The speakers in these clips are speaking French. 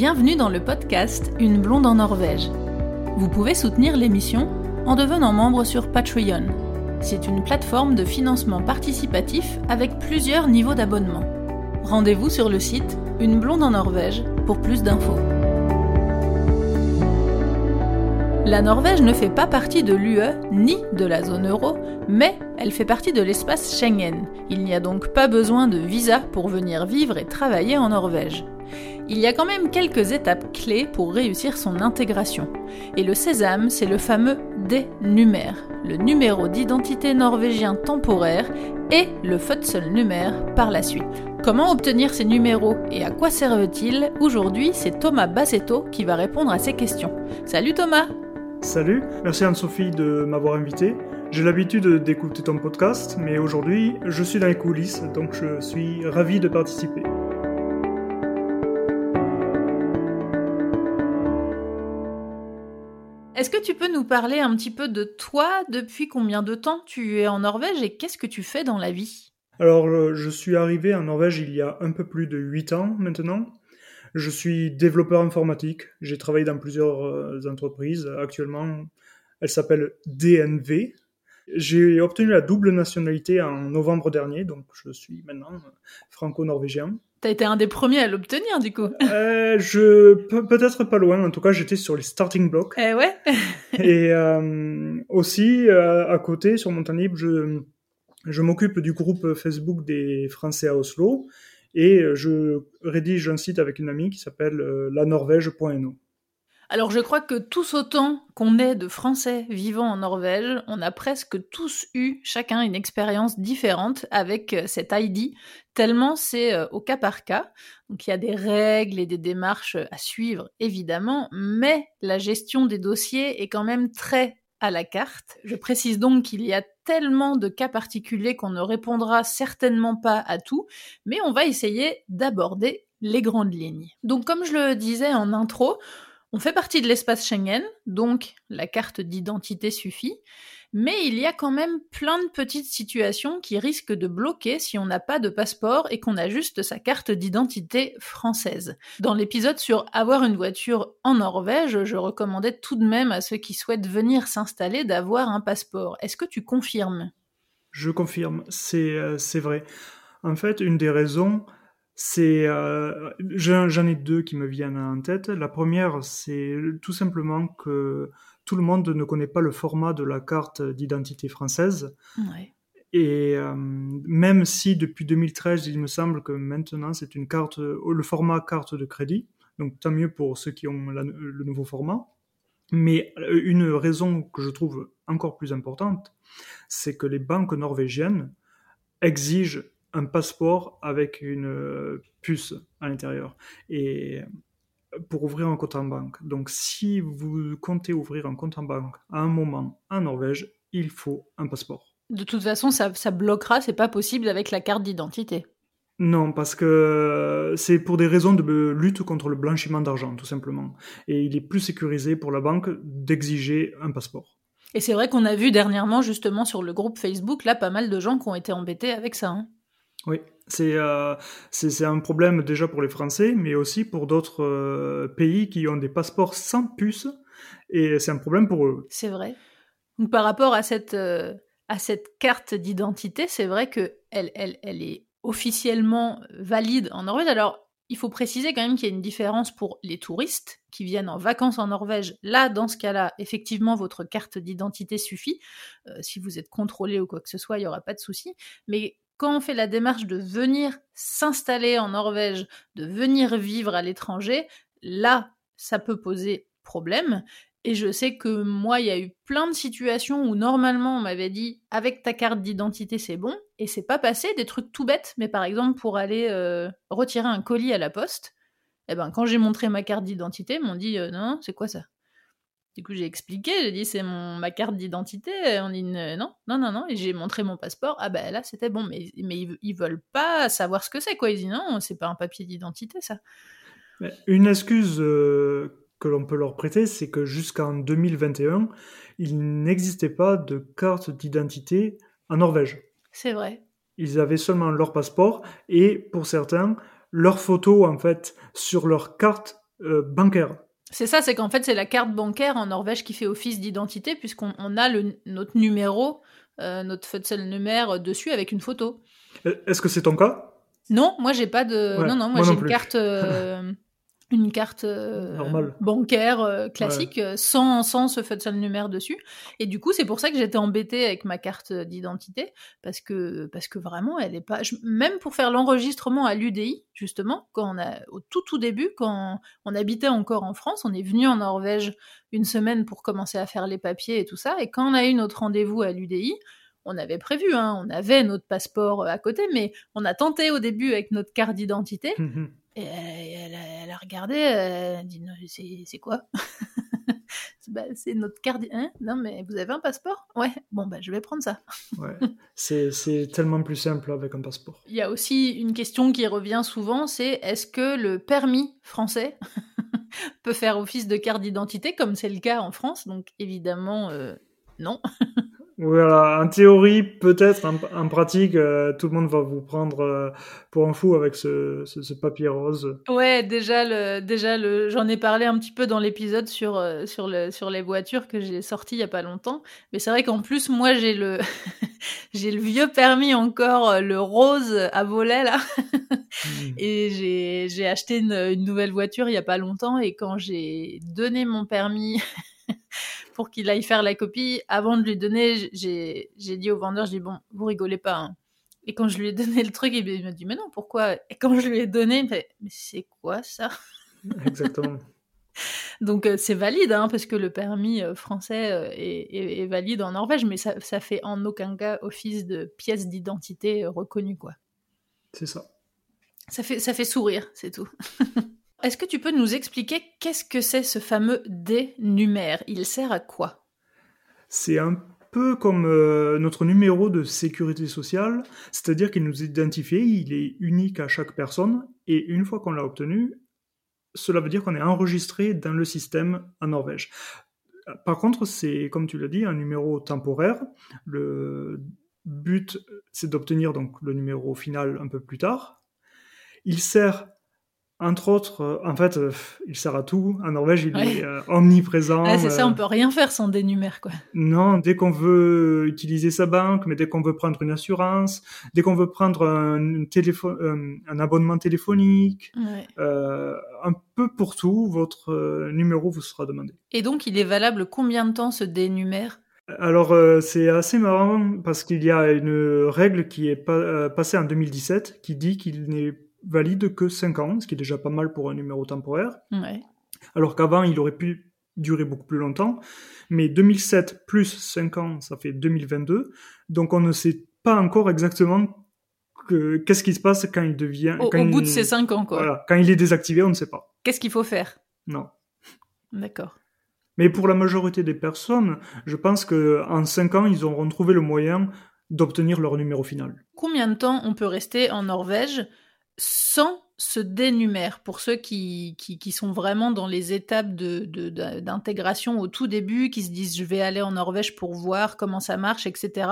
Bienvenue dans le podcast Une blonde en Norvège. Vous pouvez soutenir l'émission en devenant membre sur Patreon. C'est une plateforme de financement participatif avec plusieurs niveaux d'abonnement. Rendez-vous sur le site Une blonde en Norvège pour plus d'infos. La Norvège ne fait pas partie de l'UE ni de la zone euro, mais elle fait partie de l'espace Schengen. Il n'y a donc pas besoin de visa pour venir vivre et travailler en Norvège. Il y a quand même quelques étapes clés pour réussir son intégration. Et le sésame, c'est le fameux D-numère, le numéro d'identité norvégien temporaire, et le numère par la suite. Comment obtenir ces numéros et à quoi servent-ils? Aujourd'hui, c'est Thomas Bassetto qui va répondre à ces questions. Salut Thomas Salut, merci Anne-Sophie de m'avoir invité. J'ai l'habitude d'écouter ton podcast, mais aujourd'hui, je suis dans les coulisses, donc je suis ravi de participer. Est-ce que tu peux nous parler un petit peu de toi? Depuis combien de temps tu es en Norvège et qu'est-ce que tu fais dans la vie? Alors, euh, je suis arrivé en Norvège il y a un peu plus de 8 ans maintenant. Je suis développeur informatique. J'ai travaillé dans plusieurs euh, entreprises. Actuellement, elle s'appelle DNV. J'ai obtenu la double nationalité en novembre dernier, donc je suis maintenant franco-norvégien. T'as été un des premiers à l'obtenir, du coup. Euh, je peut-être pas loin. En tout cas, j'étais sur les starting blocks. Eh ouais. et euh, aussi euh, à côté, sur Montanib, je je m'occupe du groupe Facebook des Français à Oslo et je rédige un site avec une amie qui s'appelle lanorvège.no. Alors je crois que tous autant qu'on est de Français vivant en Norvège, on a presque tous eu chacun une expérience différente avec euh, cet ID, tellement c'est euh, au cas par cas. Donc il y a des règles et des démarches à suivre évidemment, mais la gestion des dossiers est quand même très à la carte. Je précise donc qu'il y a tellement de cas particuliers qu'on ne répondra certainement pas à tout, mais on va essayer d'aborder les grandes lignes. Donc comme je le disais en intro, on fait partie de l'espace Schengen, donc la carte d'identité suffit, mais il y a quand même plein de petites situations qui risquent de bloquer si on n'a pas de passeport et qu'on a juste sa carte d'identité française. Dans l'épisode sur avoir une voiture en Norvège, je recommandais tout de même à ceux qui souhaitent venir s'installer d'avoir un passeport. Est-ce que tu confirmes? Je confirme, c'est euh, vrai. En fait, une des raisons, c'est euh, j'en ai deux qui me viennent en tête. La première, c'est tout simplement que tout le monde ne connaît pas le format de la carte d'identité française. Et euh, même si depuis 2013, il me semble que maintenant c'est une carte, le format carte de crédit. Donc tant mieux pour ceux qui ont le nouveau format. Mais une raison que je trouve encore plus importante, c'est que les banques norvégiennes exigent un passeport avec une euh, puce à l'intérieur. Et pour ouvrir un compte en banque. Donc si vous comptez ouvrir un compte en banque à un moment en Norvège, il faut un passeport. De toute façon, ça, ça bloquera, c'est pas possible avec la carte d'identité. Non, parce que c'est pour des raisons de lutte contre le blanchiment d'argent, tout simplement. Et il est plus sécurisé pour la banque d'exiger un passeport. Et c'est vrai qu'on a vu dernièrement, justement, sur le groupe Facebook, là, pas mal de gens qui ont été embêtés avec ça. Hein. Oui, euh, c'est un problème déjà pour les Français, mais aussi pour d'autres euh, pays qui ont des passeports sans puce, et c'est un problème pour eux. C'est vrai. Donc, par rapport à cette, euh, à cette carte d'identité, c'est vrai que elle, elle, elle est officiellement valide en Norvège. Alors, il faut préciser quand même qu'il y a une différence pour les touristes qui viennent en vacances en Norvège. Là, dans ce cas-là, effectivement, votre carte d'identité suffit. si vous êtes contrôlé ou quoi que ce soit, il n'y aura pas de souci. Mais quand on fait la démarche de venir s'installer en Norvège, de venir vivre à l'étranger, là, ça peut poser problème. Et je sais que moi, il y a eu plein de situations où normalement on m'avait dit avec ta carte d'identité c'est bon, et c'est pas passé, des trucs tout bêtes, mais par exemple pour aller euh, retirer un colis à la poste, eh ben quand j'ai montré ma carte d'identité, ils m'ont dit euh, non, c'est quoi ça? Du coup, j'ai expliqué, j'ai dit c'est mon ma carte d'identité. On dit non, non, non, non. Et j'ai montré mon passeport. Ah ben là, c'était bon. Mais, mais ils, veulent pas savoir ce que c'est, quoi. Ils disent non, c'est pas un papier d'identité, ça. Une excuse euh, que l'on peut leur prêter, c'est que jusqu'en 2021, il n'existait pas de carte d'identité en Norvège. C'est vrai. Ils avaient seulement leur passeport et pour certains, leur photo en fait sur leur carte bancaire. C'est ça, c'est qu'en fait, c'est la carte bancaire en Norvège qui fait office d'identité, puisqu'on a le, notre numéro, notre numéro dessus avec une photo. Est-ce que c'est ton cas? Non, moi j'ai pas de. non, non, moi, j'ai une carte. une carte euh, bancaire euh, classique euh, sans, sans ce numéro dessus. Et du coup, c'est pour ça que j'étais embêtée avec ma carte d'identité parce que, parce que vraiment, elle est pas. même pour faire l'enregistrement à l'UDI, justement, quand on a, au tout tout début, quand on habitait encore en France, on est venu en Norvège une semaine pour commencer à faire les papiers et tout ça. Et quand on a eu notre rendez-vous à l'UDI, on avait prévu, hein, on avait notre passeport à côté, mais on a tenté au début avec notre carte d'identité. Et elle, a, regardé, elle a dit c'est quoi? Bah, C'est notre carte. Hein? Non, mais vous avez un passeport? Ouais, bon, bah, je vais prendre ça. ouais, c'est tellement plus simple avec un passeport. Il y a aussi une question qui revient souvent c'est est-ce que le permis français peut faire office de carte d'identité, comme c'est le cas en France? Donc, évidemment, euh, non. Voilà, en théorie, peut-être, en, pratique, euh, tout le monde va vous prendre euh, pour un fou avec ce, ce, papier rose. Ouais, déjà, le, déjà le, j'en ai parlé un petit peu dans l'épisode sur, euh, sur, le, sur les voitures que j'ai sorti il y a pas longtemps. Mais c'est vrai qu'en plus, moi, j'ai le, j'ai le vieux permis encore, le rose à volet, là. Hmm. Et j'ai, j'ai acheté une, une nouvelle voiture il y a pas longtemps. Et quand j'ai donné mon permis pour qu'il aille faire la copie. Avant de lui donner, j'ai dit au vendeur, je dis bon, vous rigolez pas. Hein. Et quand je lui ai donné le truc, il m'a dit mais non, pourquoi? Et quand je lui ai donné, il me fait mais c'est quoi ça? Exactement. Donc euh, c'est valide, hein, parce que le permis euh, français euh, est, valide en Norvège, mais ça, ça fait en aucun cas office de pièce d'identité reconnue, quoi. C'est ça. Ça fait, ça fait sourire, c'est tout. Est-ce que tu peux nous expliquer qu'est-ce que c'est ce fameux dénumère Il sert à quoi? C'est un peu comme euh, notre numéro de sécurité sociale, c'est-à-dire qu'il nous identifie, il est unique à chaque personne, et une fois qu'on l'a obtenu, cela veut dire qu'on est enregistré dans le système en Norvège. Par contre, c'est, comme tu l'as dit, un numéro temporaire. Le but, c'est d'obtenir donc le numéro final un peu plus tard. Il sert entre autres, euh, en fait, euh, il sert à tout. En Norvège, il est euh, omniprésent. c'est ça, on peut rien faire sans dénumère, quoi. Non, dès qu'on veut utiliser sa banque, mais dès qu'on veut prendre une assurance, dès qu'on veut prendre un, téléphone, un abonnement téléphonique, un peu pour tout, votre numéro vous sera demandé. Et donc, il est valable combien de temps ce dénumère alors c'est assez marrant parce qu'il y a une règle qui est passée en 2017 qui dit qu'il n'est valide que 5 ans, ce qui est déjà pas mal pour un numéro temporaire. Alors qu'avant, il aurait pu durer beaucoup plus longtemps. Mais 2007 plus 5 ans, ça fait 2022. Donc on ne sait pas encore exactement qu'est-ce qui se passe quand il devient... Au, quand bout de ces 5 ans, quoi. Voilà, quand il est désactivé, on ne sait pas. Qu'est-ce qu'il faut faire? Non. D'accord. Mais pour la majorité des personnes, je pense qu'en 5 ans, ils auront trouvé le moyen d'obtenir leur numéro final. Combien de temps on peut rester en Norvège? Sans ce dénumère pour ceux qui, qui, sont vraiment dans les étapes d'intégration de, au tout début, qui se disent je vais aller en Norvège pour voir comment ça marche, etc.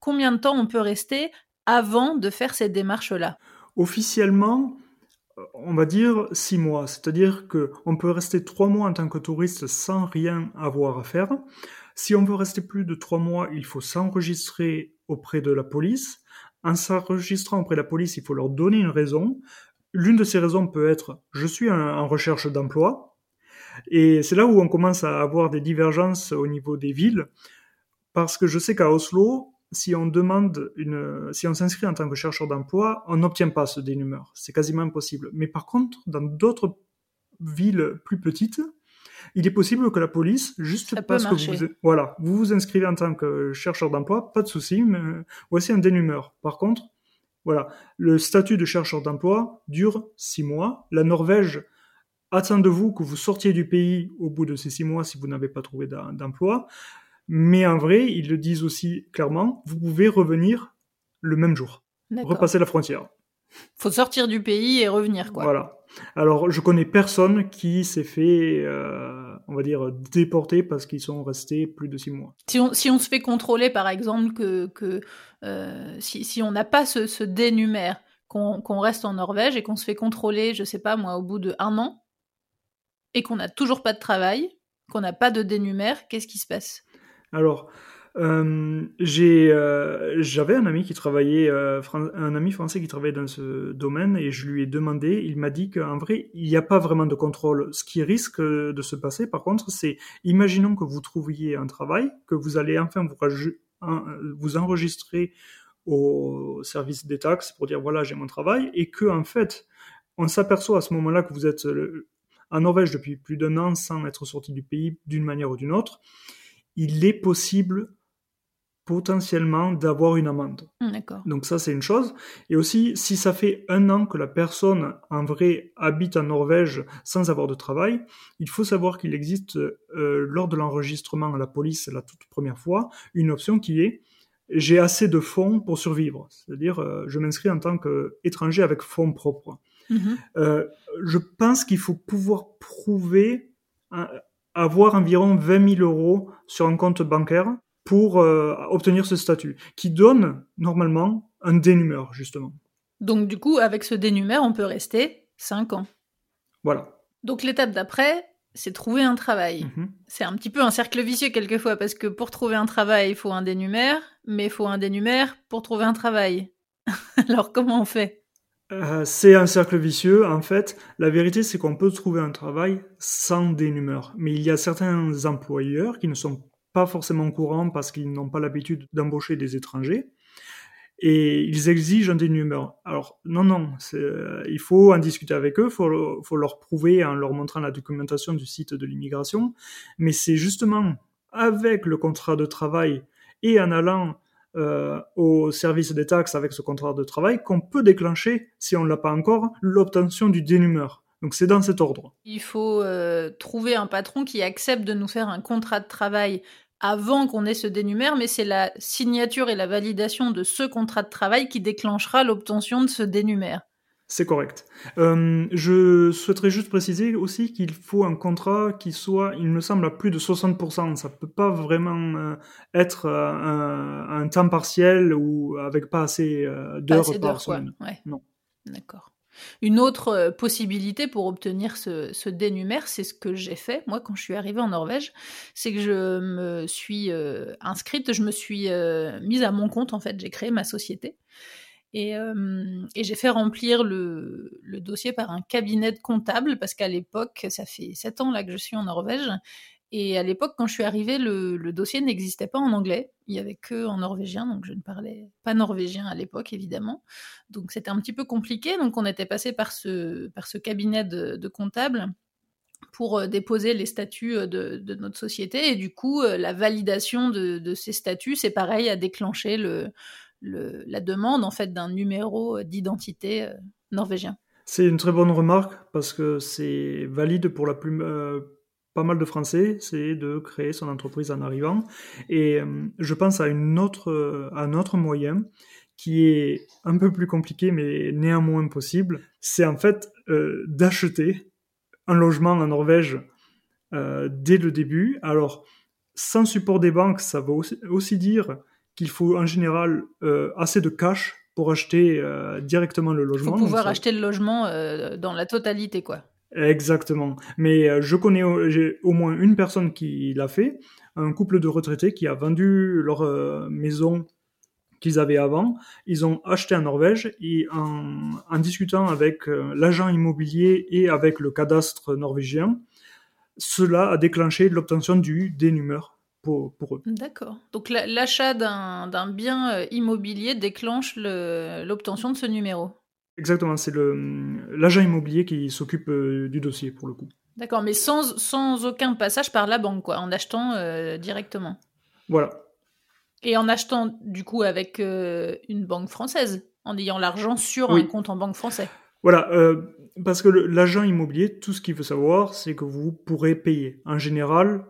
combien de temps on peut rester avant de faire cette démarche-là Officiellement, on va dire six mois, c'est-à-dire qu'on peut rester trois mois en tant que touriste sans rien avoir à faire. Si on veut rester plus de trois mois, il faut s'enregistrer auprès de la police. En s'enregistrant auprès de la police, il faut leur donner une raison. L'une de ces raisons peut être je suis en recherche d'emploi. Et c'est là où on commence à avoir des divergences au niveau des villes. Parce que je sais qu'à Oslo, si on s'inscrit en tant que chercheur d'emploi, on n'obtient pas ce dénumeur. C'est quasiment impossible. Mais par contre, dans d'autres villes plus petites, il est possible que la police, juste parce que vous, voilà, vous vous inscrivez en tant que chercheur d'emploi, pas de souci, mais voici un dénumeur. Par contre, voilà, le statut de chercheur d'emploi dure six mois. La Norvège attend de vous que vous sortiez du pays au bout de ces six mois si vous n'avez pas trouvé d'emploi. Mais en vrai, ils le disent aussi clairement, vous pouvez revenir le même jour, repasser la frontière. Faut sortir du pays et revenir, quoi. Voilà. Alors, je connais personne qui s'est fait, euh, on va dire, déporter parce qu'ils sont restés plus de six mois. Si on, si on se fait contrôler, par exemple, que, que euh, si, si, on n'a pas ce, ce dénumère, qu'on reste en Norvège et qu'on se fait contrôler, je sais pas moi, au bout de un an, et qu'on n'a toujours pas de travail, qu'on n'a pas de dénumère, qu'est-ce qui se passe? Alors, euh, euh, j'avais un ami qui travaillait, euh, un ami français qui travaillait dans ce domaine et je lui ai demandé, il m'a dit qu'en vrai, il n'y a pas vraiment de contrôle. Ce qui risque de se passer, par contre, c'est, imaginons que vous trouviez un travail, que vous allez enfin vous, enregistrer au service des taxes pour dire voilà, j'ai mon travail et que, en fait, on s'aperçoit à ce moment-là que vous êtes en Norvège depuis plus d'un an sans être sorti du pays d'une manière ou d'une autre, il est possible potentiellement d'avoir une amende. Hmm, Donc ça, c'est une chose. Et aussi, si ça fait un an que la personne, en vrai, habite en Norvège sans avoir de travail, il faut savoir qu'il existe, euh, lors de l'enregistrement à la police la toute première fois, une option qui est j'ai assez de fonds pour survivre. C'est-à-dire, euh, je m'inscris en tant qu'étranger avec fonds propres. Mhm. Euh, je pense qu'il faut pouvoir prouver avoir environ 20 000 euros sur un compte bancaire pour euh, obtenir ce statut, qui donne normalement un dénumère, justement. Donc du coup, avec ce dénumère, on peut rester 5 ans. Voilà. Donc l'étape d'après, c'est trouver un travail. Mhm. C'est un petit peu un cercle vicieux quelquefois, parce que pour trouver un travail, il faut un dénumère, mais il faut un dénumère pour trouver un travail. Alors comment on fait? Euh, c'est un cercle vicieux. En fait, la vérité, c'est qu'on peut trouver un travail sans dénumère. Mais il y a certains employeurs qui ne sont pas forcément courants parce qu'ils n'ont pas l'habitude d'embaucher des étrangers. Et ils exigent un dénumère. Alors, non, non, euh, il faut en discuter avec eux, il faut, leur prouver en leur montrant la documentation du site de l'immigration. Mais c'est justement avec le contrat de travail et en allant euh, au service des taxes avec ce contrat de travail qu'on peut déclencher, si on ne l'a pas encore, l'obtention du dénumère. Donc c'est dans cet ordre. Il faut euh, trouver un patron qui accepte de nous faire un contrat de travail avant qu'on ait ce dénumère, mais c'est la signature et la validation de ce contrat de travail qui déclenchera l'obtention de ce dénumère. C'est correct. Euh, je souhaiterais juste préciser aussi qu'il faut un contrat qui soit, il me semble, à plus de 60%. Ça peut pas vraiment euh, être euh, un, temps partiel ou avec pas assez d'heures par semaine. Non. D'accord. Une autre euh, possibilité pour obtenir ce, dénumère, c'est ce que j'ai fait moi quand je suis arrivée en Norvège, c'est que je me suis euh, inscrite, je me suis euh, mise à mon compte en fait, j'ai créé ma société. Et, j'ai fait remplir le, dossier par un cabinet de comptable parce qu'à l'époque, ça fait sept ans que je suis en Norvège, et à l'époque, quand je suis arrivée, le, dossier n'existait pas en anglais. Il y avait que en norvégien, donc je ne parlais pas norvégien à l'époque, évidemment. Donc c'était un petit peu compliqué. Donc on était passé par ce, par ce cabinet de, de comptables pour euh, déposer les statuts euh, de, notre société. Et du coup, euh, la validation de, de ces statuts, c'est pareil à déclencher le, le, la demande en fait d'un numéro d'identité norvégien. C'est une très bonne remarque parce que c'est valide pour la plus, pas mal de Français, c'est de créer son entreprise en arrivant. Et euh, je pense à, une autre, un autre moyen qui est un peu plus compliqué, mais néanmoins possible. C'est en fait euh, d'acheter un logement en Norvège euh, dès le début. Alors, sans support des banques, ça veut aussi, dire qu'il faut en général assez de cash pour acheter directement le logement. Il faut pouvoir acheter le logement dans la totalité, quoi. Exactement. Mais euh, je connais au moins une personne qui l'a fait, un couple de retraités qui a vendu leur euh, maison qu'ils avaient avant. Ils ont acheté en Norvège et en, discutant avec euh, l'agent immobilier et avec le cadastre norvégien, cela a déclenché l'obtention du dénumeur pour, pour eux. D'accord. Donc l'achat d'un bien immobilier déclenche l'obtention de ce numéro. Exactement, c'est l'agent immobilier qui s'occupe euh, du dossier pour le coup. D'accord, mais sans, sans aucun passage par la banque, quoi, en achetant euh, directement. Voilà. Et en achetant du coup avec euh, une banque française, en ayant l'argent sur un compte en banque français. Voilà, parce que l'agent immobilier, tout ce qu'il veut savoir, c'est que vous pourrez payer. En général,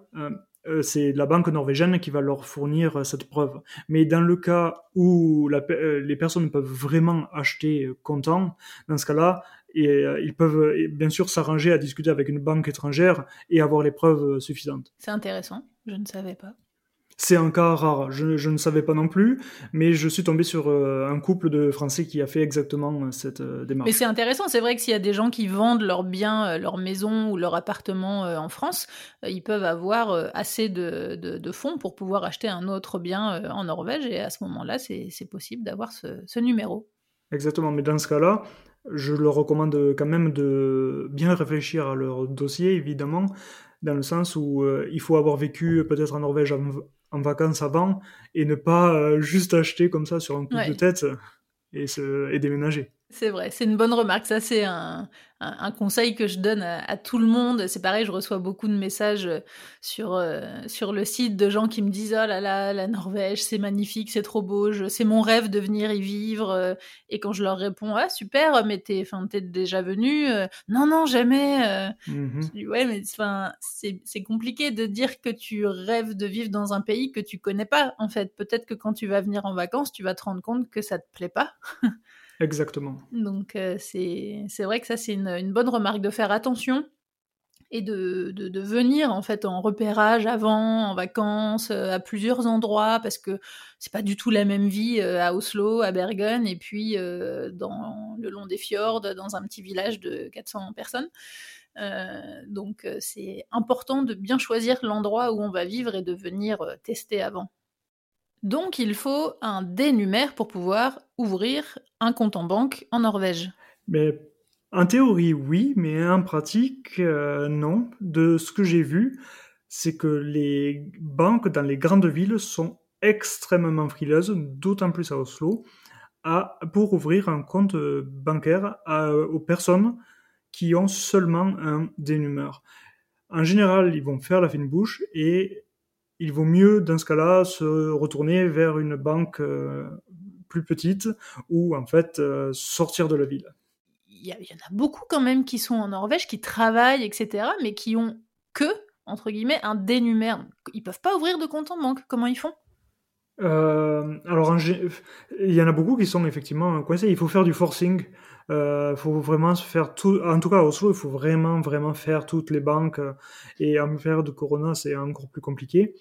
c'est la banque norvégienne qui va leur fournir euh, cette preuve. Mais dans le cas où euh, les personnes peuvent vraiment acheter comptant, dans ce cas-là, ils peuvent bien sûr s'arranger à discuter avec une banque étrangère et avoir les preuves suffisantes. C'est intéressant, je ne savais pas. C'est un cas rare. Je, je, ne savais pas non plus, mais je suis tombé sur euh, un couple de Français qui a fait exactement euh, cette euh, démarche. Mais c'est intéressant. C'est vrai que s'il y a des gens qui vendent leurs biens, leur maison ou leur appartement en France, ils peuvent avoir assez de, de, de, fonds pour pouvoir acheter un autre bien en Norvège. Et à ce moment-là, c'est possible d'avoir ce, ce numéro. Exactement. Mais dans ce cas-là, je leur recommande quand même de bien réfléchir à leur dossier, évidemment, dans le sens où il faut avoir vécu peut-être en Norvège en vacances avant et ne pas euh, juste acheter comme ça sur un coup de tête et, se, et déménager. C'est vrai, c'est une bonne remarque. Ça, c'est un, un, conseil que je donne à, tout le monde. C'est pareil, je reçois beaucoup de messages euh, sur, euh, sur le site de gens qui me disent Oh là là, la Norvège, c'est magnifique, c'est trop beau, c'est mon rêve de venir y vivre. Euh. Et quand je leur réponds Ah, super, mais t'es déjà venu Non, non, jamais. Mmh je dis, ouais, mais c'est compliqué de dire que tu rêves de vivre dans un pays que tu connais pas, en fait. Peut-être que quand tu vas venir en vacances, tu vas te rendre compte que ça te plaît pas. Exactement. Donc euh, c'est vrai que ça c'est une, bonne remarque de faire attention et de, de, venir en fait en repérage avant, en vacances, euh, à plusieurs endroits parce que c'est pas du tout la même vie euh, à Oslo, à Bergen et puis dans le long des fjords, dans un petit village de 400 personnes. donc c'est important de bien choisir l'endroit où on va vivre et de venir tester avant. Donc il faut un dénumère pour pouvoir ouvrir un compte en banque en Norvège. Mais en théorie oui, mais en pratique euh, non. De ce que j'ai vu, c'est que les banques dans les grandes villes sont extrêmement frileuses, d'autant plus à Oslo, à, pour ouvrir un compte bancaire aux personnes qui ont seulement un dénumère. En général, ils vont faire la fine bouche et il vaut mieux, dans ce cas-là, se retourner vers une banque euh, plus petite ou, en fait, euh, sortir de la ville. Il y, en a beaucoup quand même qui sont en Norvège, qui travaillent, etc., mais qui ont que, entre guillemets, un dénumère. Ils peuvent pas ouvrir de compte en banque. Comment ils font? Euh, alors, il y en a beaucoup qui sont effectivement coincés. Il faut faire du forcing. Il euh, faut vraiment se faire tout. En tout cas, à Oslo, il faut vraiment, vraiment faire toutes les banques. Et en période de Corona, c'est encore plus compliqué.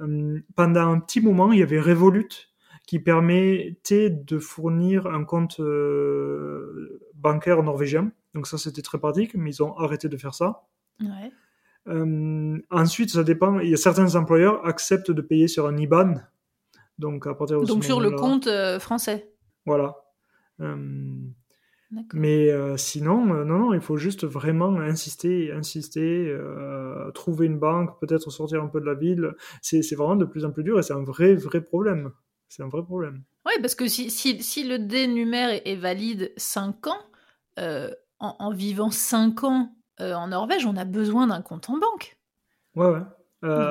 Euh, pendant un petit moment, il y avait Revolut qui permettait de fournir un compte euh, bancaire norvégien. Donc ça, c'était très pratique, mais ils ont arrêté de faire ça. Ouais. Euh, ensuite, ça dépend. Il y a certains employeurs acceptent de payer sur un IBAN. Donc à partir de Donc sur le compte français. Voilà. Mais euh, sinon, euh, non, non, il faut juste vraiment insister, insister, euh, trouver une banque, peut-être sortir un peu de la ville. C'est vraiment de plus en plus dur et c'est un vrai, vrai problème. C'est un vrai problème. Oui, parce que si, si, si le dénumère est valide 5 ans, en, en, vivant 5 ans en Norvège, on a besoin d'un compte en banque. Ouais, ouais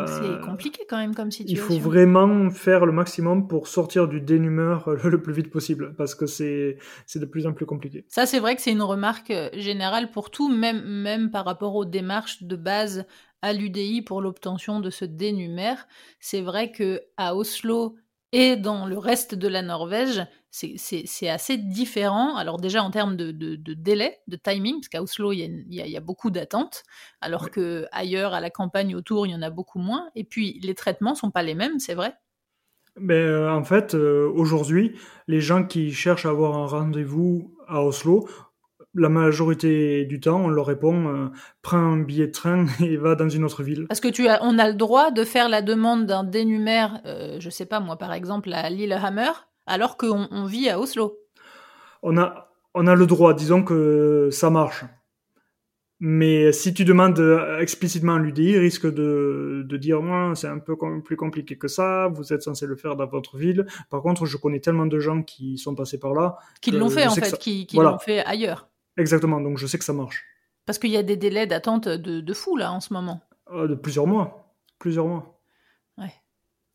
c'est euh, compliqué quand même comme situation. Il faut vraiment faire le maximum pour sortir du dénumeur le plus vite possible, parce que c'est de plus en plus compliqué. Ça, c'est vrai que c'est une remarque euh, générale pour tout, même, même par rapport aux démarches de base à l'UDI pour l'obtention de ce dénumère. C'est vrai que à Oslo et dans le reste de la Norvège, c'est assez différent. Alors déjà en termes de, délai, de timing, parce qu'à Oslo, il y, a, beaucoup d'attentes, alors que ailleurs, à la campagne autour, il y en a beaucoup moins. Et puis les traitements sont pas les mêmes, c'est vrai. Mais euh, en fait, euh, aujourd'hui, les gens qui cherchent à avoir un rendez-vous à Oslo, la majorité du temps, on leur répond euh, prends un billet de train et va dans une autre ville. Parce que tu as, on a le droit de faire la demande d'un dénumère, euh, je sais pas moi par exemple à Lillehammer, alors qu'on on vit à Oslo. On a, on a le droit, disons que ça marche. Mais si tu demandes euh, explicitement à l'UDI, il risque de, de dire c'est un peu plus compliqué que ça, vous êtes censé le faire dans votre ville. Par contre, je connais tellement de gens qui sont passés par là. Qui l'ont fait en fait, qui, qui l'ont fait ailleurs. Exactement, donc je sais que ça marche. Parce qu'il y a des délais d'attente de, de, fou là en ce moment. Euh, de plusieurs mois. Plusieurs mois.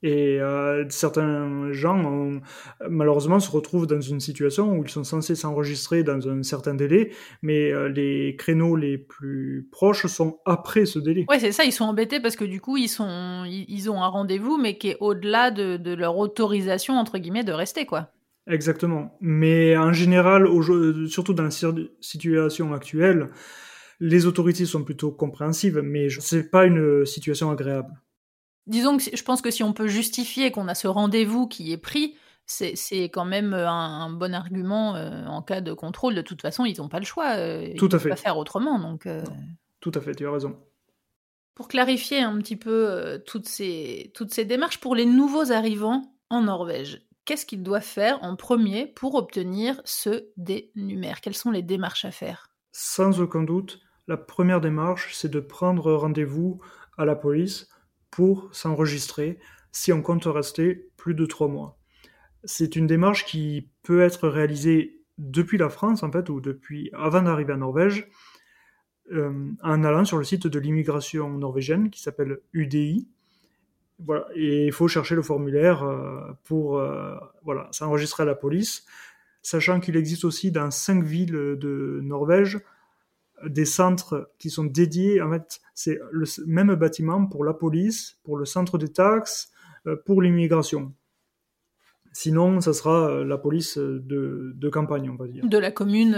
Et euh, certains gens, malheureusement, se retrouvent dans une situation où ils sont censés s'enregistrer dans un certain délai, mais euh, les créneaux les plus proches sont après ce délai. Ouais, c'est ça, ils sont embêtés parce que du coup, ils, sont, ils, ont un rendez-vous, mais qui est au-delà de, de leur autorisation, entre guillemets, de rester, quoi. Exactement. Mais en général, surtout dans la situation actuelle, les autorités sont plutôt compréhensives, mais c'est pas une situation agréable. Disons que je pense que si on peut justifier qu'on a ce rendez-vous qui est pris, c'est quand même un, bon argument en cas de contrôle. De toute façon, ils n'ont pas le choix. Tout à fait. Pas faire autrement. Donc, Tout à fait, tu as raison. Pour clarifier un petit peu toutes, ces, toutes ces démarches, pour les nouveaux arrivants en Norvège, qu'est-ce qu'ils doivent faire en premier pour obtenir ce dénumère Quelles sont les démarches à faire? Sans aucun doute, la première démarche, c'est de prendre rendez-vous à la police pour s'enregistrer si on compte rester plus de trois mois. C'est une démarche qui peut être réalisée depuis la France, en fait, ou depuis avant d'arriver en Norvège, euh, en allant sur le site de l'immigration norvégienne qui s'appelle UDI. Voilà, et il faut chercher le formulaire euh, pour euh, voilà, s'enregistrer à la police, sachant qu'il existe aussi dans cinq villes de Norvège des centres qui sont dédiés. En fait, c'est le même bâtiment pour la police, pour le centre des taxes, pour l'immigration. Sinon, ça sera la police de, de, campagne, on va dire. De la commune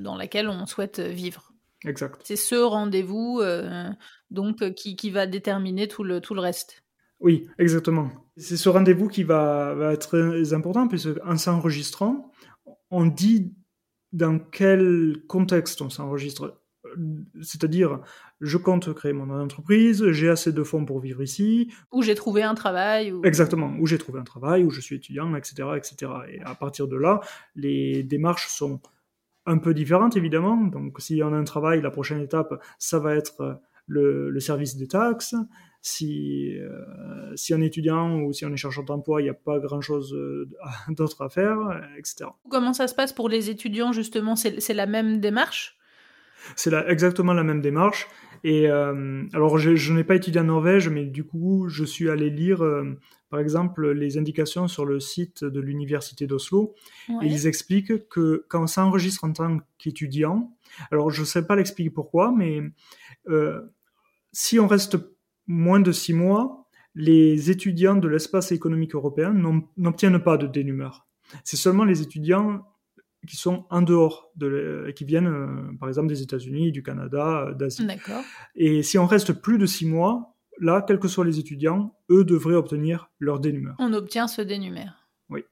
dans laquelle on souhaite vivre. Exact. C'est ce rendez-vous euh, donc euh, qui, qui, va déterminer tout le, tout le reste. Oui, exactement. C'est ce rendez-vous qui va, va, être très important puisque en s'enregistrant, on dit dans quel contexte on s'enregistre. C'est-à-dire, je compte créer mon entreprise, j'ai assez de fonds pour vivre ici. Où j'ai trouvé un travail. Exactement, où j'ai trouvé un travail, où je suis étudiant, etc., etc. Et à partir de là, les démarches sont un peu différente évidemment. Donc si on a un travail, la prochaine étape, ça va être euh, le, service des taxes. Si, euh, si on est étudiant ou si on est chercheur d'emploi, il n'y a pas grand-chose euh, d'autre à faire, etc. Comment ça se passe pour les étudiants justement? C'est la même démarche? C'est exactement la même démarche. Et alors je, n'ai pas étudié en Norvège, mais du coup je suis allé lire par exemple, les indications sur le site de l'Université d'Oslo. ils expliquent que quand on s'enregistre en tant qu'étudiant, alors je ne sais pas l'expliquer pourquoi, mais euh, si on reste moins de six mois, les étudiants de l'espace économique européen n'obtiennent pas de dénumeur. C'est seulement les étudiants qui sont en dehors, de, qui viennent euh, par exemple des États-Unis, du Canada, euh, d'Asie. Et si on reste plus de six mois, là, quels que soient les étudiants, eux devraient obtenir leur dénumère. On obtient ce dénumère. Oui.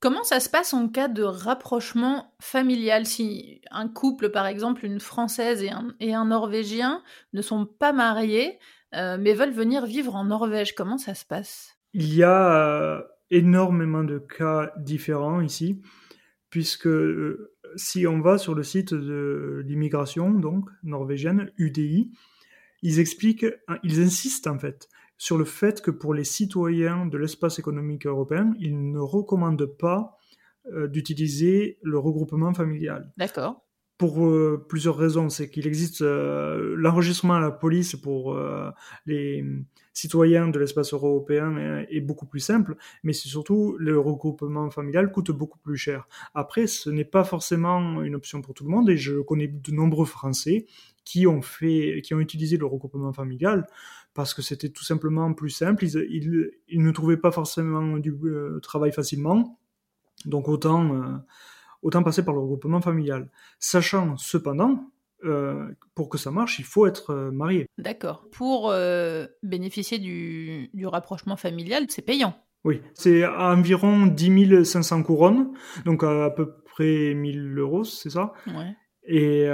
Comment ça se passe en cas de rapprochement familial Si un couple, par exemple, une Française et un, et un Norvégien, ne sont pas mariés, euh, mais veulent venir vivre en Norvège, comment ça se passe? Il y a euh, énormément de cas différents ici, puisque euh, si on va sur le site de l'immigration, donc norvégienne, UDI, ils expliquent, hein, ils insistent en fait sur le fait que pour les citoyens de l'espace économique européen, ils ne recommandent pas euh, d'utiliser le regroupement familial. D'accord pour euh, plusieurs raisons. C'est qu'il existe euh, l'enregistrement à la police pour les citoyens de l'espace européen est, beaucoup plus simple, mais c'est surtout le regroupement familial coûte beaucoup plus cher. Après, ce n'est pas forcément une option pour tout le monde et je connais de nombreux Français qui ont fait, qui ont utilisé le regroupement familial parce que c'était tout simplement plus simple. Ils, ils, ne trouvaient pas forcément du travail facilement, donc autant autant passer par le regroupement familial. Sachant cependant, euh, pour que ça marche, il faut être euh, marié. D'accord. Pour euh, bénéficier du, rapprochement familial, c'est payant. Oui, c'est environ 10 500 couronnes, donc à, peu près 1000 euros, c'est ça? Ouais. Et,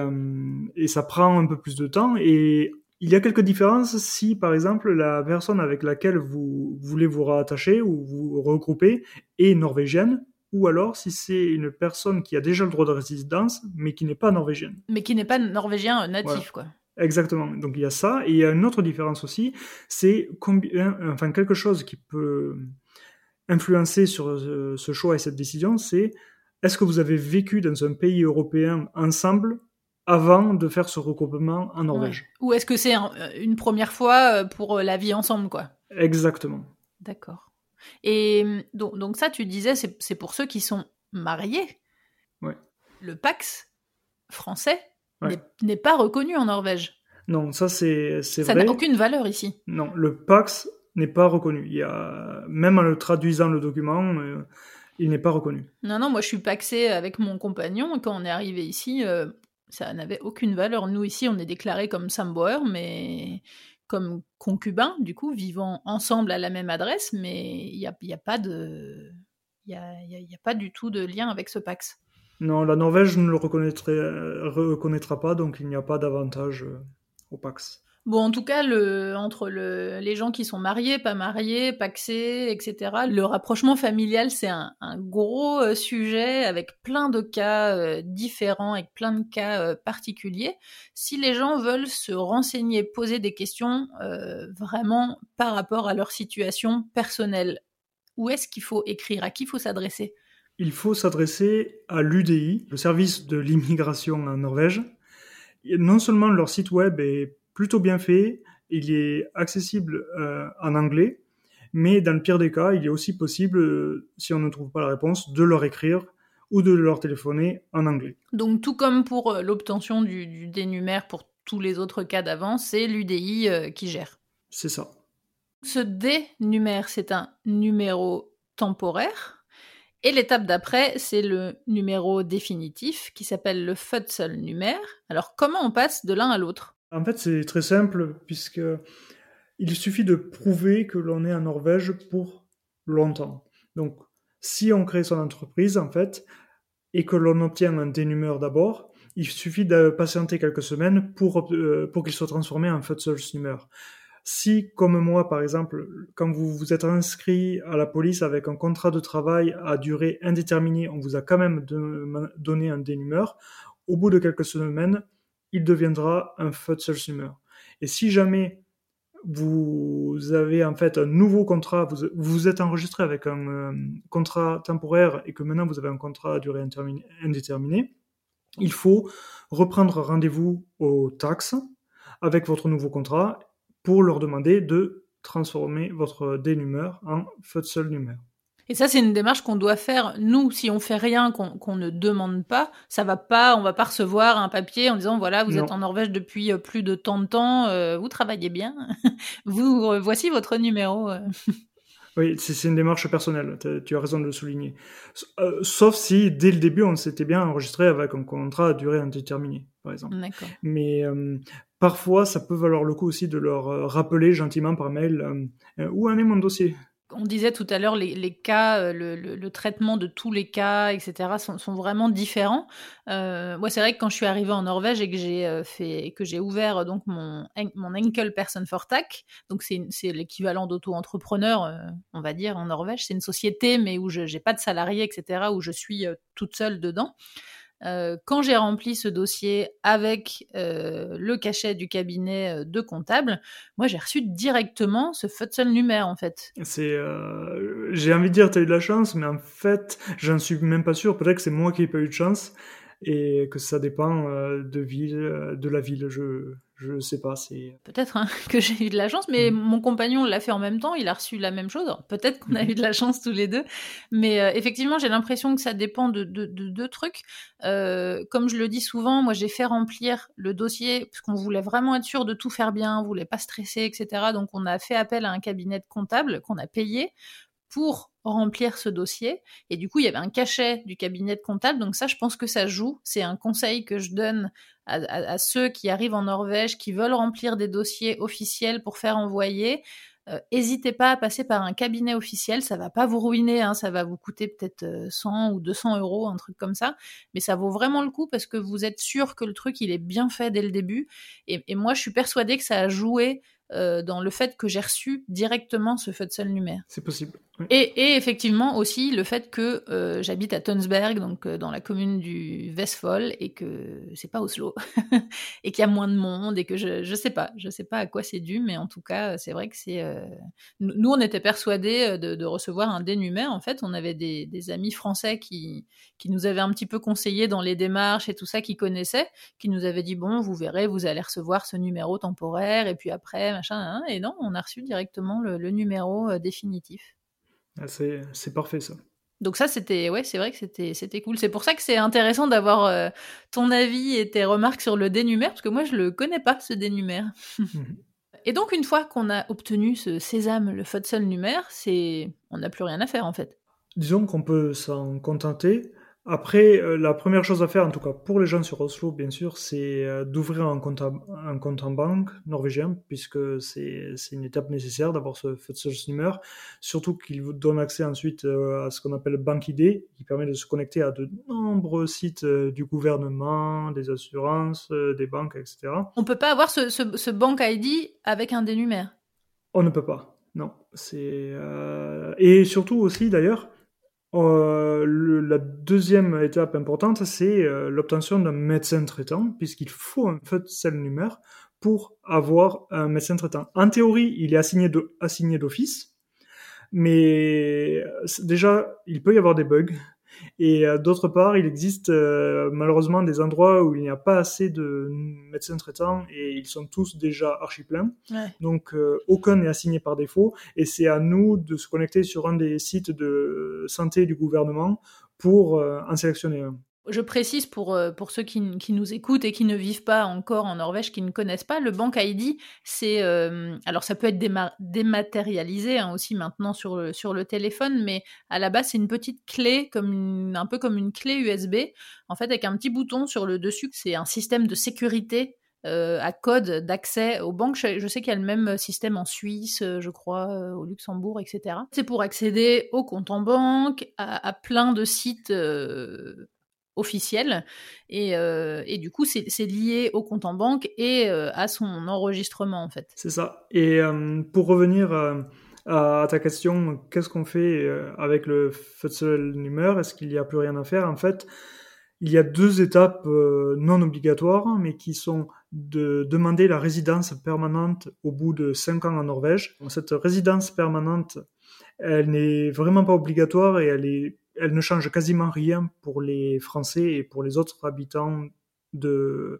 et ça prend un peu plus de temps. Et il y a quelques différences si, par exemple, la personne avec laquelle vous voulez vous rattacher ou vous regrouper est norvégienne ou alors si c'est une personne qui a déjà le droit de résidence, mais qui n'est pas norvégienne. Mais qui n'est pas norvégien natif, quoi. Exactement. Donc il y a ça. Et il y a une autre différence aussi, c'est combien, enfin quelque chose qui peut influencer sur euh, ce choix et cette décision, c'est est-ce que vous avez vécu dans un pays européen ensemble avant de faire ce regroupement en Norvège? Ou est-ce que c'est une première fois euh, pour la vie ensemble, quoi? Exactement. D'accord. Et mmh, donc, donc ça, tu disais, c'est pour ceux qui sont mariés. Ouais. Le Pax français n'est pas reconnu en Norvège. Non, ça c'est vrai. Ça n'a aucune valeur ici. Non, le Pax n'est pas reconnu. Il y a même en le traduisant le document, euh, il n'est pas reconnu. Non, non, moi je suis paxé avec mon compagnon quand on est arrivé ici, euh, ça n'avait aucune valeur. Nous ici, on est déclaré comme Sambauer, mais comme concubins, du coup, vivant ensemble à la même adresse, mais il n'y a, y a, pas de... Il n'y a, pas du tout de lien avec ce Pax. Non, la Norvège ne le reconnaîtra pas, donc il n'y a pas d'avantage euh, au Pax. Bon, en tout cas, entre le, les gens qui sont mariés, pas mariés, paxés, etc., le rapprochement familial, c'est un, gros euh, sujet avec plein de cas euh, différents, avec plein de cas euh, particuliers. Si les gens veulent se renseigner, poser des questions vraiment par rapport à leur situation personnelle, où est-ce qu'il faut écrire? À qui faut s'adresser? Il faut s'adresser à l'UDI, le service de l'immigration en Norvège. Non seulement leur site web est plutôt bien fait. Il est accessible euh, en anglais, mais dans le pire des cas, il est aussi possible, euh, si on ne trouve pas la réponse, de leur écrire ou de leur téléphoner en anglais. Donc tout comme pour euh, l'obtention du, du, dénumère pour tous les autres cas d'avant, c'est l'UDI qui gère. C'est ça. Ce dénumère, c'est un numéro temporaire. Et l'étape d'après, c'est le numéro définitif qui s'appelle le numère. Alors comment on passe de l'un à l'autre? En fait, c'est très simple, puisque il suffit de prouver que l'on est en Norvège pour longtemps. Donc, si on crée son entreprise, en fait, et que l'on obtient un dénumeur d'abord, il suffit de patienter quelques semaines pour, euh, pour qu'il soit transformé en Numer. Si, comme moi, par exemple, quand vous vous êtes inscrit à la police avec un contrat de travail à durée indéterminée, on vous a quand même donné un dénumeur, au bout de quelques semaines, il deviendra un Futzelsumer. Et si jamais vous avez en fait un nouveau contrat, vous vous êtes enregistré avec un euh, contrat temporaire et que maintenant vous avez un contrat à durée indéterminée, il faut reprendre rendez-vous aux taxes avec votre nouveau contrat pour leur demander de transformer votre dénumeur en Futzelnummer. Et ça, c'est une démarche qu'on doit faire. Nous, si on fait rien, qu'on ne demande pas, ça va pas, on va pas recevoir un papier en disant voilà, vous êtes en Norvège depuis euh, plus de tant de temps, euh, vous travaillez bien, vous euh, voici votre numéro. oui, c'est une démarche personnelle. Tu as raison de le souligner. sauf si dès le début, on s'était bien enregistré avec un contrat à durée indéterminée, par exemple. Mais parfois, ça peut valoir le coup aussi de leur rappeler gentiment par mail où en est mon dossier on disait tout à l'heure, les, cas, euh, le, traitement de tous les cas, etc., sont, vraiment différents. Euh, moi, c'est vrai que quand je suis arrivée en Norvège et que j'ai euh, fait, que j'ai ouvert donc mon mon Enkel Person for Tac, donc c'est l'équivalent d'auto-entrepreneur, on va dire en Norvège. C'est une société, mais où je n'ai pas de salariés, etc., où je suis toute seule dedans. Euh, quand j'ai rempli ce dossier avec euh, le cachet du cabinet euh, de comptable, moi j'ai reçu directement ce Futzel numéro en fait. C'est, j'ai envie de dire, tu as eu de la chance, mais en fait, j'en suis même pas sûr. Peut-être que c'est moi qui n'ai pas eu de chance et que ça dépend de ville, de la ville. Je je sais pas, c'est... Peut-être hein, que j'ai eu de la chance, mais mm. mon compagnon l'a fait en même temps, il a reçu la même chose. Peut-être qu'on a mm. eu de la chance tous les deux. Mais euh, effectivement, j'ai l'impression que ça dépend de deux trucs. Euh, comme je le dis souvent, moi j'ai fait remplir le dossier, parce qu'on voulait vraiment être sûr de tout faire bien, on voulait pas stresser, etc. Donc on a fait appel à un cabinet de comptable qu'on a payé pour remplir ce dossier. Et du coup, il y avait un cachet du cabinet de comptable. Donc ça, je pense que ça joue. C'est un conseil que je donne à, ceux qui arrivent en Norvège, qui veulent remplir des dossiers officiels pour faire envoyer. Euh, pas à passer par un cabinet officiel, ça va pas vous ruiner, hein, ça va vous coûter peut-être 100 euh, ou 200 euros, un truc comme ça, mais ça vaut vraiment le coup parce que vous êtes sûr que le truc il est bien fait dès le début. Et, moi je suis persuadée que ça a joué euh, dans le fait que j'ai reçu directement ce Futzel numéro. C'est possible. Et, effectivement aussi le fait que euh, j'habite à Tønsberg, donc euh, dans la commune du Vestfold, et que c'est pas Oslo, et qu'il y a moins de monde, et que je je sais pas, je sais pas à quoi c'est dû, mais en tout cas c'est vrai que c'est. Nous on était persuadés de, recevoir un dénuméraire. En fait, on avait des, des, amis français qui qui nous avaient un petit peu conseillé dans les démarches et tout ça, qui connaissaient, qui nous avaient dit bon, vous verrez, vous allez recevoir ce numéro temporaire, et puis après Hein, et non, on a reçu directement le, numéro euh, définitif. Ah, c'est parfait ça. Donc ça, c'était, ouais, c'est vrai que c'était, c'était cool. C'est pour ça que c'est intéressant d'avoir euh, ton avis et tes remarques sur le dénumère, parce que moi, je le connais pas, ce dénumère. Mhm. et donc, une fois qu'on a obtenu ce sésame, le Futzel numère, c'est, on n'a plus rien à faire, en fait. Disons qu'on peut s'en contenter Après, euh, la première chose à faire, en tout cas pour les gens sur Oslo, bien sûr, c'est euh, d'ouvrir un compte, un compte en banque norvégien, puisque c'est une étape nécessaire d'avoir ce Fødselsnummer, surtout qu'il vous donne accès ensuite euh, à ce qu'on appelle Bank ID, qui permet de se connecter à de nombreux sites du gouvernement, des assurances, des banques, etc. On peut pas avoir ce, ce, ce Bank ID avec un dénumère On ne peut pas, non. C'est Et surtout aussi, d'ailleurs, euh, la deuxième étape importante, c'est euh, l'obtention d'un médecin traitant, puisqu'il faut un fait cell numéro pour avoir un médecin traitant. En théorie, il est assigné d'office, mais euh, déjà, il peut y avoir des bugs. Et euh, d'autre part, il existe euh, malheureusement des endroits où il n'y a pas assez de médecins traitants et ils sont tous déjà archi pleins. Donc euh, aucun n'est assigné par défaut et c'est à nous de se connecter sur un des sites de santé du gouvernement pour en sélectionner un. Je précise pour, euh, pour ceux qui, qui, nous écoutent et qui ne vivent pas encore en Norvège, qui ne connaissent pas, le Bank ID, c'est... Euh, alors ça peut être dématérialisé hein, aussi maintenant sur le, sur le téléphone, mais à la base c'est une petite clé, comme un peu comme une clé USB, en fait avec un petit bouton sur le dessus. C'est un système de sécurité euh, à code d'accès aux banques. Je, sais qu'il y a le même système en Suisse, je crois, au Luxembourg, etc. C'est pour accéder aux comptes en banque, à, à plein de sites officiel. Et, euh, et du coup, c'est lié au compte en banque et euh, à son enregistrement, en fait. C'est ça. Et euh, pour revenir à ta question, qu'est-ce qu'on fait avec le numéro Est-ce qu'il n'y a plus rien à faire? En fait, il y a deux étapes non obligatoires, mais qui sont de demander la résidence permanente au bout de cinq ans en Norvège. Cette résidence permanente, elle n'est vraiment pas obligatoire et elle est elle ne change quasiment rien pour les Français et pour les autres habitants de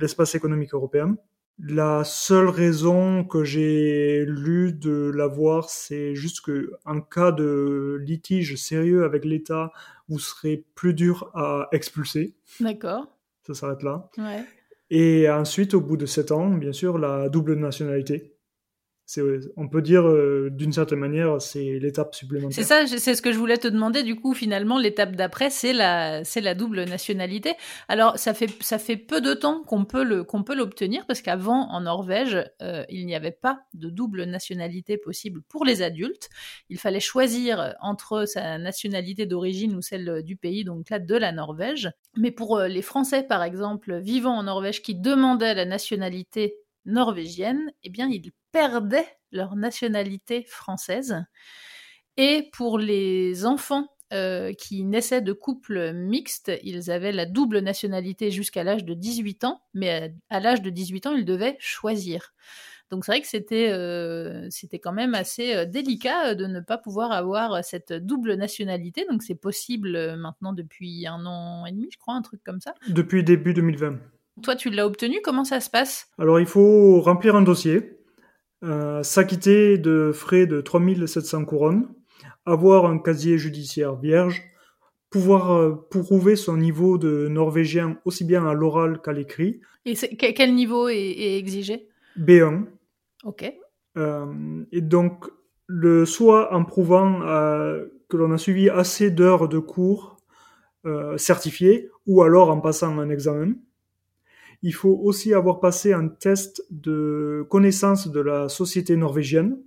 l'espace économique européen. La seule raison que j'ai lu de l'avoir, c'est juste que en cas de litige sérieux avec l'État, vous serez plus dur à expulser. D'accord. Ça s'arrête là. Ouais. Et ensuite, au bout de sept ans, bien sûr, la double nationalité on peut dire euh, d'une certaine manière, c'est l'étape supplémentaire. C'est ça, c'est ce que je voulais te demander. Du coup, finalement, l'étape d'après, c'est la, c'est la double nationalité. Alors, ça fait, peu de temps qu'on peut le, qu'on peut l'obtenir parce qu'avant, en Norvège, euh, il n'y avait pas de double nationalité possible pour les adultes. Il fallait choisir entre sa nationalité d'origine ou celle du pays, donc là de la Norvège. Mais pour euh, les Français, par exemple, vivant en Norvège, qui demandaient la nationalité norvégienne, eh bien, ils perdaient leur nationalité française. Et pour les enfants euh, qui naissaient de couples mixtes, ils avaient la double nationalité jusqu'à l'âge de 18 ans, mais à, l'âge de 18 ans, ils devaient choisir. Donc c'est vrai que c'était euh, c'était quand même assez euh, délicat de ne pas pouvoir avoir cette double nationalité. Donc c'est possible maintenant depuis un an et demi, je crois, un truc comme ça. Depuis début 2020. Toi, tu l'as obtenu, comment ça se passe? Alors il faut remplir un dossier. Euh, s'acquitter de frais de 3700 couronnes, avoir un casier judiciaire vierge, pouvoir euh, prouver son niveau de norvégien aussi bien à l'oral qu'à l'écrit. Et quel niveau est, exigé? B1. Ok. Euh, et donc, le, soit en prouvant que l'on a suivi assez d'heures de cours certifiés, ou alors en passant un examen. Il faut aussi avoir passé un test de connaissance de la société norvégienne,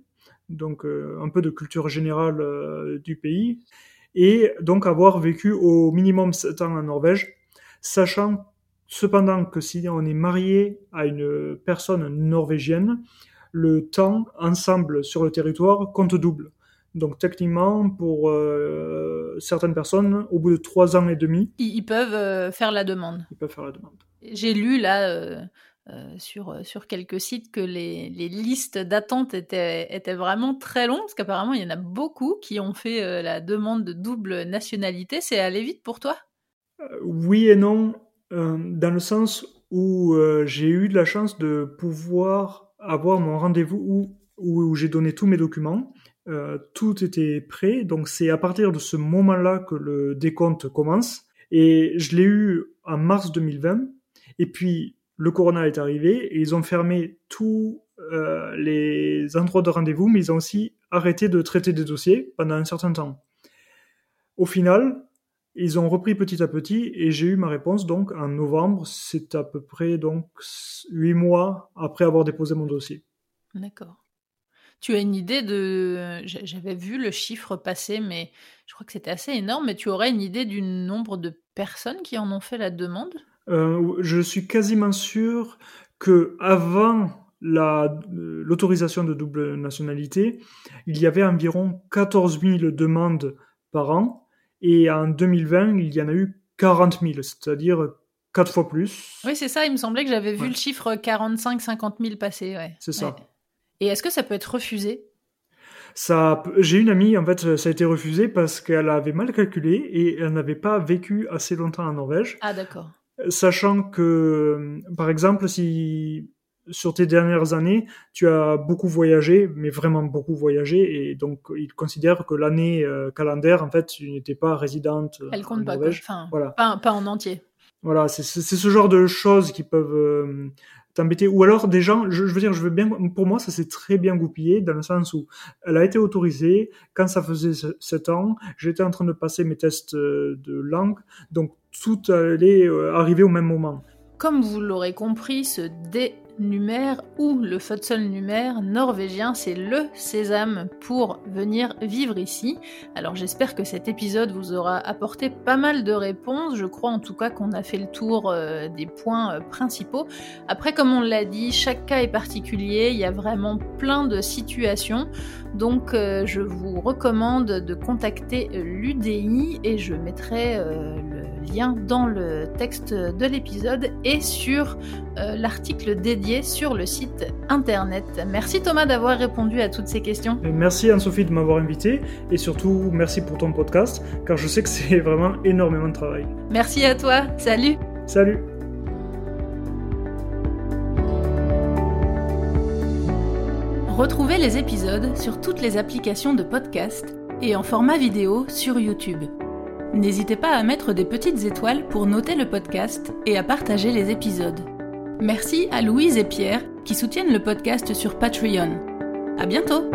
donc euh, un peu de culture générale euh, du pays, et donc avoir vécu au minimum 7 ans en Norvège, sachant cependant que si on est marié à une personne norvégienne, le temps ensemble sur le territoire compte double. Donc techniquement, pour euh, certaines personnes, au bout de trois ans et demi, ils, peuvent faire la demande. Ils peuvent faire la demande. J'ai lu là euh, euh, sur, sur quelques sites que les, les listes d'attente étaient, étaient vraiment très longues, parce qu'apparemment il y en a beaucoup qui ont fait euh, la demande de double nationalité. C'est allé vite pour toi? Oui et non, dans le sens où j'ai eu de la chance de pouvoir avoir mon rendez-vous où, où, j'ai donné tous mes documents. Tout était prêt, donc c'est à partir de ce moment-là que le décompte commence. Et je l'ai eu en mars 2020. Et puis, le corona est arrivé et ils ont fermé tous euh, les endroits de rendez-vous, mais ils ont aussi arrêté de traiter des dossiers pendant un certain temps. Au final, Ils ont repris petit à petit et j'ai eu ma réponse donc en novembre. C'est à peu près donc huit mois après avoir déposé mon dossier. D'accord. Tu as une idée de... J'avais vu le chiffre passer, mais je crois que c'était assez énorme. Mais tu aurais une idée du nombre de personnes qui en ont fait la demande? Euh, Je suis quasiment sûr que avant l'autorisation de double nationalité, il y avait environ 14 000 demandes par an et en 2020, il y en a eu 40 000, c'est-à-dire quatre fois plus. Oui, c'est ça. Il me semblait que j'avais vu le chiffre 45-50 000 passer. Ouais. C'est ça. Et est-ce que ça peut être refusé? Ça, j'ai une amie, en fait, ça a été refusé parce qu'elle avait mal calculé et elle n'avait pas vécu assez longtemps en Norvège. Ah, d'accord. Sachant que, par exemple, si sur tes dernières années, tu as beaucoup voyagé, mais vraiment beaucoup voyagé, et donc ils considèrent que l'année euh, calendaire, en fait, tu n'étais pas résidente. Elle compte pas, enfin, voilà. pas, pas, en entier. Voilà, c'est ce genre de choses qui peuvent euh, t'embêter. Ou alors des gens, je, veux dire, je veux bien, pour moi, ça s'est très bien goupillé dans le sens où elle a été autorisée quand ça faisait 7 ans. J'étais en train de passer mes tests euh, de langue, donc tout allait arriver au même moment. Comme vous l'aurez compris, ce dé numère ou le numère norvégien, c'est le sésame pour venir vivre ici. Alors j'espère que cet épisode vous aura apporté pas mal de réponses. Je crois en tout cas qu'on a fait le tour euh, des points euh, principaux. Après, comme on l'a dit, chaque cas est particulier. Il y a vraiment plein de situations. Donc euh, je vous recommande de contacter l'UDI et je mettrai le lien dans le texte de l'épisode et sur l'article dédié sur le site internet. Merci Thomas d'avoir répondu à toutes ces questions. Merci Anne-Sophie de m'avoir invité et surtout merci pour ton podcast car je sais que c'est vraiment énormément de travail. Merci à toi, salut Salut Retrouvez les épisodes sur toutes les applications de podcast et en format vidéo sur YouTube. N'hésitez pas à mettre des petites étoiles pour noter le podcast et à partager les épisodes. Merci à Louise et Pierre qui soutiennent le podcast sur Patreon. À bientôt!